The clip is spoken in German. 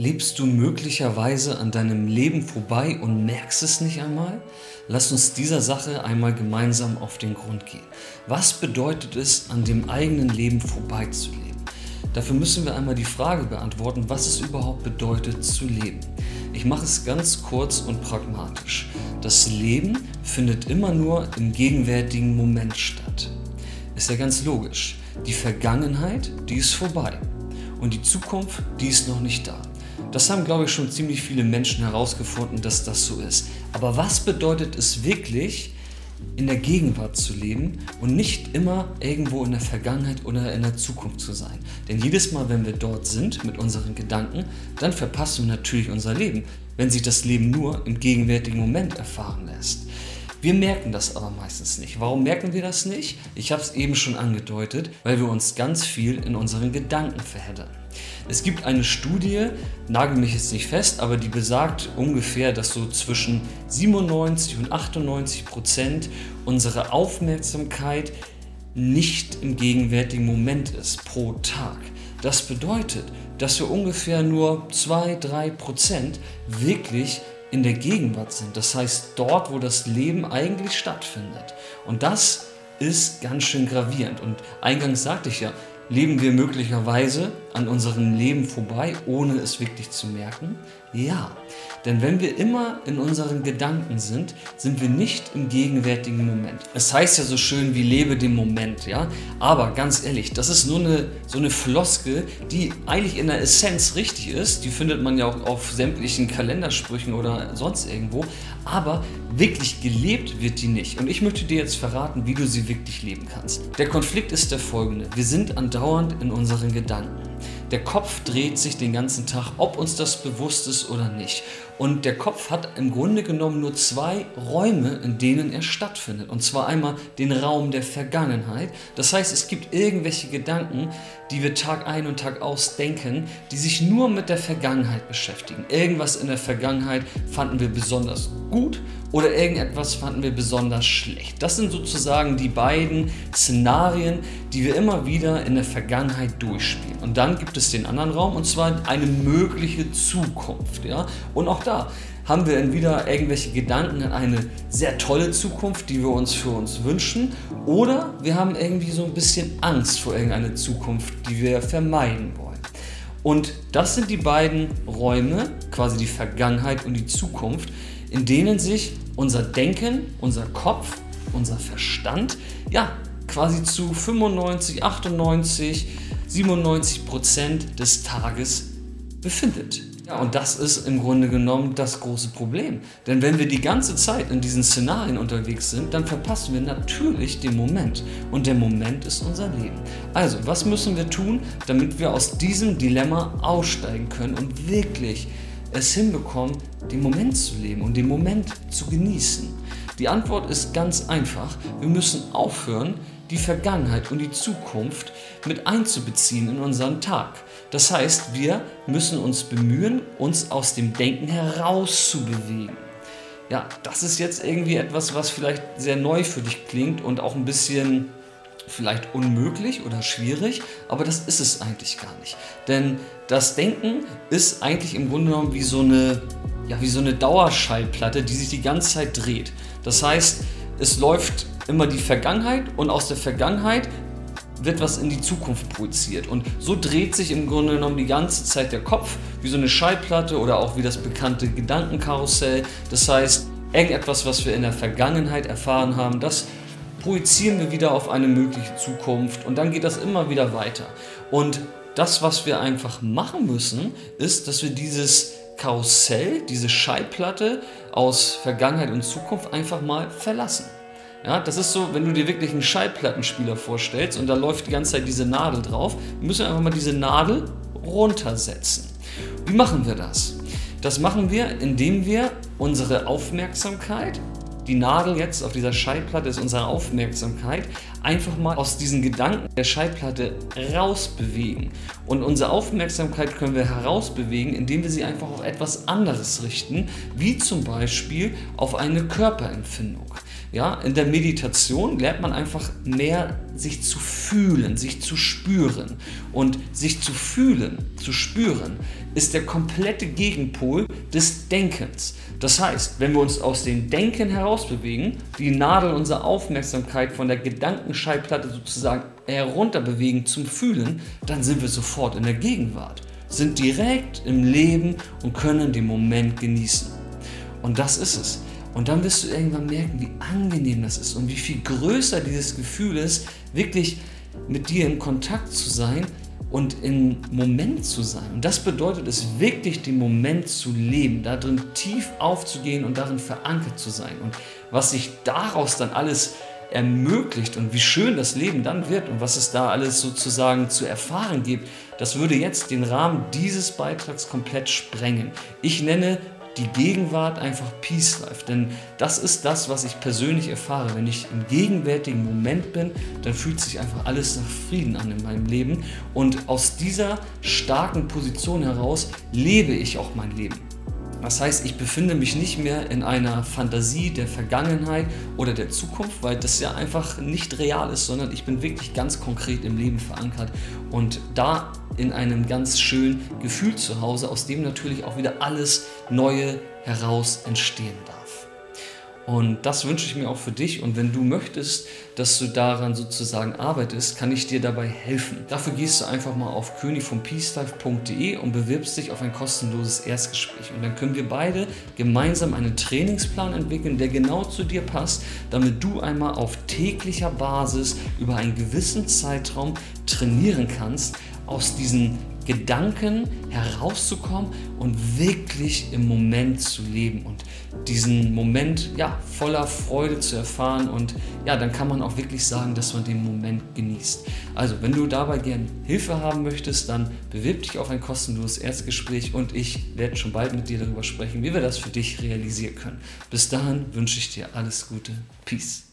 Lebst du möglicherweise an deinem Leben vorbei und merkst es nicht einmal? Lass uns dieser Sache einmal gemeinsam auf den Grund gehen. Was bedeutet es, an dem eigenen Leben vorbeizuleben? Dafür müssen wir einmal die Frage beantworten, was es überhaupt bedeutet zu leben. Ich mache es ganz kurz und pragmatisch. Das Leben findet immer nur im gegenwärtigen Moment statt. Ist ja ganz logisch. Die Vergangenheit, die ist vorbei. Und die Zukunft, die ist noch nicht da. Das haben, glaube ich, schon ziemlich viele Menschen herausgefunden, dass das so ist. Aber was bedeutet es wirklich, in der Gegenwart zu leben und nicht immer irgendwo in der Vergangenheit oder in der Zukunft zu sein. Denn jedes Mal, wenn wir dort sind mit unseren Gedanken, dann verpassen wir natürlich unser Leben, wenn sich das Leben nur im gegenwärtigen Moment erfahren lässt. Wir merken das aber meistens nicht. Warum merken wir das nicht? Ich habe es eben schon angedeutet, weil wir uns ganz viel in unseren Gedanken verheddern. Es gibt eine Studie, nagel mich jetzt nicht fest, aber die besagt ungefähr, dass so zwischen 97 und 98 Prozent unserer Aufmerksamkeit nicht im gegenwärtigen Moment ist pro Tag. Das bedeutet, dass wir ungefähr nur 2-3 Prozent wirklich in der Gegenwart sind. Das heißt dort, wo das Leben eigentlich stattfindet. Und das ist ganz schön gravierend. Und eingangs sagte ich ja, leben wir möglicherweise an unserem Leben vorbei, ohne es wirklich zu merken? Ja, denn wenn wir immer in unseren Gedanken sind, sind wir nicht im gegenwärtigen Moment. Es heißt ja so schön wie lebe den Moment, ja? Aber ganz ehrlich, das ist nur eine so eine Floskel, die eigentlich in der Essenz richtig ist. Die findet man ja auch auf sämtlichen Kalendersprüchen oder sonst irgendwo, aber wirklich gelebt wird die nicht. Und ich möchte dir jetzt verraten, wie du sie wirklich leben kannst. Der Konflikt ist der folgende: Wir sind andauernd in unseren Gedanken. Der Kopf dreht sich den ganzen Tag, ob uns das bewusst ist oder nicht. Und der Kopf hat im Grunde genommen nur zwei Räume, in denen er stattfindet. Und zwar einmal den Raum der Vergangenheit. Das heißt, es gibt irgendwelche Gedanken, die wir Tag ein und Tag aus denken, die sich nur mit der Vergangenheit beschäftigen. Irgendwas in der Vergangenheit fanden wir besonders gut oder irgendetwas fanden wir besonders schlecht. Das sind sozusagen die beiden Szenarien, die wir immer wieder in der Vergangenheit durchspielen. Und dann gibt es den anderen Raum und zwar eine mögliche Zukunft. Ja? Und auch da haben wir entweder irgendwelche Gedanken an eine sehr tolle Zukunft, die wir uns für uns wünschen, oder wir haben irgendwie so ein bisschen Angst vor irgendeiner Zukunft, die wir vermeiden wollen. Und das sind die beiden Räume, quasi die Vergangenheit und die Zukunft, in denen sich unser Denken, unser Kopf, unser Verstand, ja, quasi zu 95, 98, 97 Prozent des Tages befindet. Ja, und das ist im Grunde genommen das große Problem. Denn wenn wir die ganze Zeit in diesen Szenarien unterwegs sind, dann verpassen wir natürlich den Moment. Und der Moment ist unser Leben. Also, was müssen wir tun, damit wir aus diesem Dilemma aussteigen können und wirklich es hinbekommen, den Moment zu leben und den Moment zu genießen? Die Antwort ist ganz einfach. Wir müssen aufhören, die Vergangenheit und die Zukunft mit einzubeziehen in unseren Tag. Das heißt, wir müssen uns bemühen, uns aus dem Denken herauszubewegen. Ja, das ist jetzt irgendwie etwas, was vielleicht sehr neu für dich klingt und auch ein bisschen vielleicht unmöglich oder schwierig, aber das ist es eigentlich gar nicht. Denn das Denken ist eigentlich im Grunde genommen wie so eine, ja, wie so eine Dauerschallplatte, die sich die ganze Zeit dreht. Das heißt, es läuft immer die Vergangenheit und aus der Vergangenheit wird was in die Zukunft projiziert. Und so dreht sich im Grunde genommen die ganze Zeit der Kopf, wie so eine Schallplatte oder auch wie das bekannte Gedankenkarussell. Das heißt, irgendetwas, was wir in der Vergangenheit erfahren haben, das projizieren wir wieder auf eine mögliche Zukunft und dann geht das immer wieder weiter. Und das, was wir einfach machen müssen, ist, dass wir dieses Karussell, diese Schallplatte aus Vergangenheit und Zukunft einfach mal verlassen. Ja, das ist so, wenn du dir wirklich einen Schallplattenspieler vorstellst und da läuft die ganze Zeit diese Nadel drauf, müssen wir einfach mal diese Nadel runtersetzen. Wie machen wir das? Das machen wir, indem wir unsere Aufmerksamkeit, die Nadel jetzt auf dieser Schallplatte ist unsere Aufmerksamkeit, einfach mal aus diesen Gedanken der Schallplatte rausbewegen. Und unsere Aufmerksamkeit können wir herausbewegen, indem wir sie einfach auf etwas anderes richten, wie zum Beispiel auf eine Körperempfindung. Ja, in der Meditation lernt man einfach mehr sich zu fühlen, sich zu spüren. Und sich zu fühlen, zu spüren, ist der komplette Gegenpol des Denkens. Das heißt, wenn wir uns aus dem Denken herausbewegen, die Nadel unserer Aufmerksamkeit von der Gedankenschallplatte sozusagen herunterbewegen zum Fühlen, dann sind wir sofort in der Gegenwart, sind direkt im Leben und können den Moment genießen. Und das ist es. Und dann wirst du irgendwann merken, wie angenehm das ist und wie viel größer dieses Gefühl ist, wirklich mit dir in Kontakt zu sein und im Moment zu sein. Und das bedeutet es wirklich, den Moment zu leben, darin tief aufzugehen und darin verankert zu sein. Und was sich daraus dann alles ermöglicht und wie schön das Leben dann wird und was es da alles sozusagen zu erfahren gibt, das würde jetzt den Rahmen dieses Beitrags komplett sprengen. Ich nenne die Gegenwart einfach Peace Life. Denn das ist das, was ich persönlich erfahre. Wenn ich im gegenwärtigen Moment bin, dann fühlt sich einfach alles nach Frieden an in meinem Leben. Und aus dieser starken Position heraus lebe ich auch mein Leben. Das heißt, ich befinde mich nicht mehr in einer Fantasie der Vergangenheit oder der Zukunft, weil das ja einfach nicht real ist, sondern ich bin wirklich ganz konkret im Leben verankert und da in einem ganz schönen Gefühl zu Hause, aus dem natürlich auch wieder alles Neue heraus entstehen darf. Und das wünsche ich mir auch für dich. Und wenn du möchtest, dass du daran sozusagen arbeitest, kann ich dir dabei helfen. Dafür gehst du einfach mal auf königvompeacelife.de und bewirbst dich auf ein kostenloses Erstgespräch. Und dann können wir beide gemeinsam einen Trainingsplan entwickeln, der genau zu dir passt, damit du einmal auf täglicher Basis über einen gewissen Zeitraum trainieren kannst, aus diesen Gedanken herauszukommen und wirklich im Moment zu leben und diesen Moment ja, voller Freude zu erfahren und ja, dann kann man auch wirklich sagen, dass man den Moment genießt. Also, wenn du dabei gerne Hilfe haben möchtest, dann bewirb dich auf ein kostenloses Erstgespräch und ich werde schon bald mit dir darüber sprechen, wie wir das für dich realisieren können. Bis dahin wünsche ich dir alles Gute. Peace.